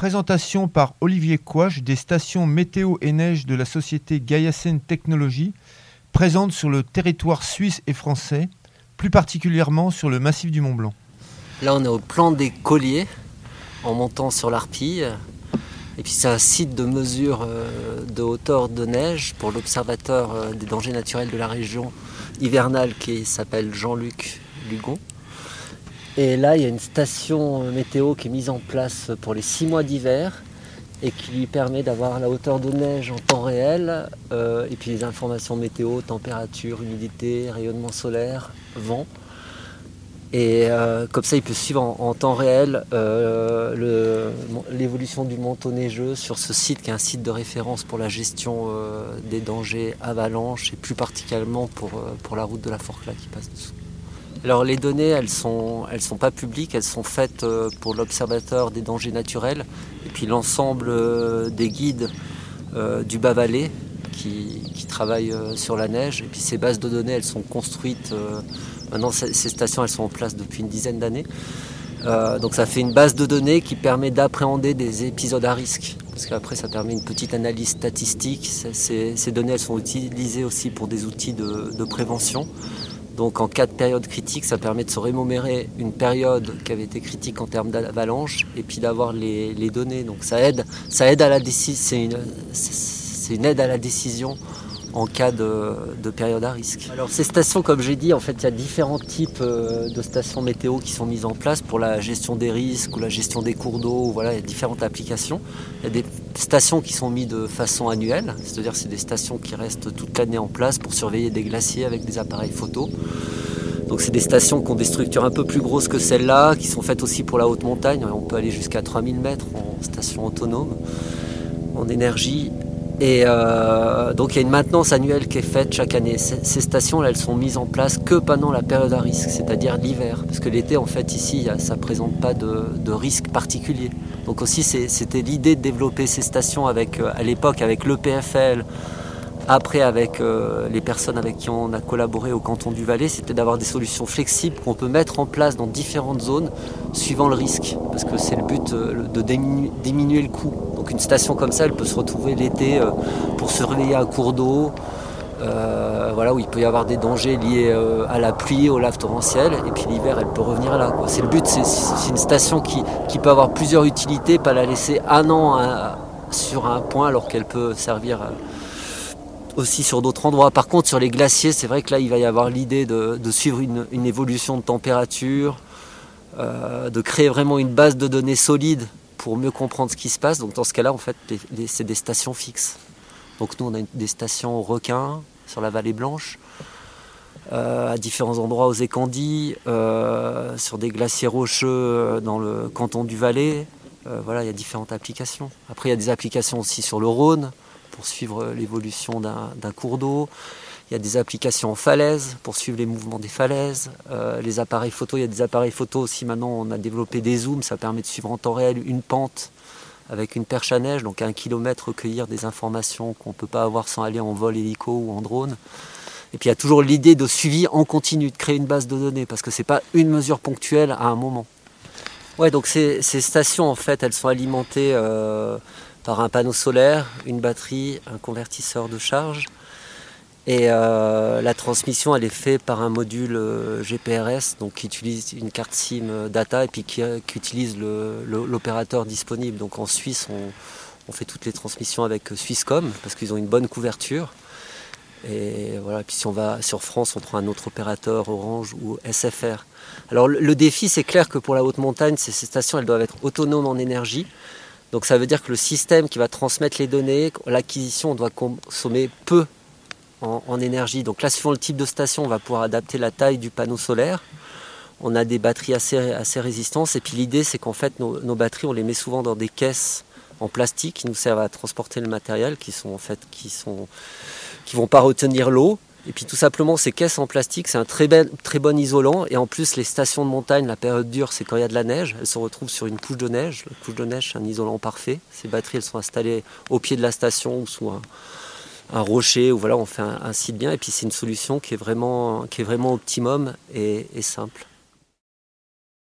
Présentation par Olivier Couache des stations météo et neige de la société Gaiasen Technologies, présentes sur le territoire suisse et français, plus particulièrement sur le massif du Mont Blanc. Là, on est au plan des colliers, en montant sur l'Arpille. Et puis c'est un site de mesure euh, de hauteur de neige pour l'observateur euh, des dangers naturels de la région hivernale qui s'appelle Jean-Luc Lugon. Et là, il y a une station météo qui est mise en place pour les six mois d'hiver et qui lui permet d'avoir la hauteur de neige en temps réel euh, et puis les informations météo, température, humidité, rayonnement solaire, vent. Et euh, comme ça, il peut suivre en, temps réel euh, l'évolution du manteau neigeux sur ce site qui est un site de référence pour la gestion des dangers avalanches et plus particulièrement pour, pour la route de la Forclaz qui passe dessous. Alors les données, elles sont, elles sont pas publiques, elles sont faites euh, pour l'observateur des dangers naturels et puis l'ensemble euh, des guides euh, du bas-valais qui, travaillent sur la neige. Et puis ces bases de données, elles sont construites. maintenant, ces stations, elles sont en place depuis une dizaine d'années. donc ça fait une base de données qui permet d'appréhender des épisodes à risque. Parce qu'après, ça permet une petite analyse statistique. Ces, données, elles sont utilisées aussi pour des outils de prévention. Donc en cas de période critique, ça permet de se remémorer une période qui avait été critique en termes d'avalanche et puis d'avoir les, données. Donc ça aide, ça aide à la décision. C'est une, aide à la décision en cas de, période à risque. Alors ces stations, comme j'ai dit, en fait, il y a différents types euh, de stations météo qui sont mises en place pour la gestion des risques ou la gestion des cours d'eau. Voilà, il y a différentes applications. Stations qui sont mises de façon annuelle, c'est-à-dire c'est des stations qui restent toute l'année en place pour surveiller des glaciers avec des appareils photo. Donc c'est des stations qui ont des structures un peu plus grosses que celles-là, qui sont faites aussi pour la haute montagne. On peut aller jusqu'à 3000 mètres en station autonome, en énergie. Et euh, donc il y a une maintenance annuelle qui est faite chaque année. Ces stations, elles sont mises en place que pendant la période à risque, c'est-à-dire l'hiver. Parce que l'été, en fait, ici, ça ne présente pas de, risque particulier. Donc aussi, c'était l'idée de développer ces stations avec, euh, à l'époque avec l'EPFL, après avec euh, les personnes avec qui on a collaboré au canton du Valais, c'était d'avoir des solutions flexibles qu'on peut mettre en place dans différentes zones suivant le risque. Parce que c'est le but de diminuer le coût une station comme ça, elle peut se retrouver l'été euh, pour surveiller un cours d'eau, euh, voilà, où il peut y avoir des dangers liés euh, à la pluie, au lave torrentiel, et puis l'hiver, elle peut revenir là. C'est le but, c'est une station qui, peut avoir plusieurs utilités, pas la laisser un an sur un point alors qu'elle peut servir aussi sur d'autres endroits. Par contre, sur les glaciers, c'est vrai que là, il va y avoir l'idée de, suivre une, évolution de température, de créer vraiment une base de données solide pour mieux comprendre ce qui se passe. Donc dans ce cas-là, en fait, c'est des stations fixes. Donc nous, on a des stations requins sur la vallée blanche, euh, à différents endroits aux Écandis, euh, sur des glaciers rocheux euh, dans le canton du Valais. voilà, il y a différentes applications. Après, il y a des applications aussi sur le Rhône pour suivre l'évolution d'un cours d'eau. Il y a des applications en falaise pour suivre les mouvements des falaises. Euh, les appareils photo, il y a des appareils photo aussi. Maintenant, on a développé des zooms. Ça permet de suivre en temps réel une pente avec une perche à neige, donc à un kilomètre recueillir des informations qu'on ne peut pas avoir sans aller en vol hélico ou en drone. Et puis il y a toujours l'idée de suivi en continu, de créer une base de données, parce que ce n'est pas une mesure ponctuelle à un moment. Ouais, donc ces, stations, en fait, elles sont alimentées euh, par un panneau solaire, une batterie, un convertisseur de charge. Et euh, la transmission, elle est faite par un module euh, GPRS, qui utilise une carte SIM euh, data et puis qui, utilise l'opérateur disponible. Donc en Suisse, on, fait toutes les transmissions avec Swisscom parce qu'ils ont une bonne couverture. Et voilà, puis si on va sur France, on prend un autre opérateur, Orange ou SFR. Alors le, défi, c'est clair que pour la haute montagne, ces, ces stations, elles doivent être autonomes en énergie. Donc ça veut dire que le système qui va transmettre les données, l'acquisition, on doit consommer peu en, énergie. Donc là, suivant le type de station, on va pouvoir adapter la taille du panneau solaire. On a des batteries assez, résistantes. Et puis l'idée, c'est qu'en fait, nos, batteries, on les met souvent dans des caisses en plastique qui nous servent à transporter le matériel, qui sont en fait, qui sont, qui vont pas retenir l'eau. Et puis tout simplement, ces caisses en plastique, c'est un très, ben, très bon isolant. Et en plus, les stations de montagne, la période dure, c'est quand il y a de la neige. Elles se retrouvent sur une couche de neige. La couche de neige, c'est un isolant parfait. Ces batteries, elles sont installées au pied de la station ou sous un, rocher où voilà, on fait un, site bien. Et puis c'est une solution qui est vraiment, qui est vraiment optimum et simple.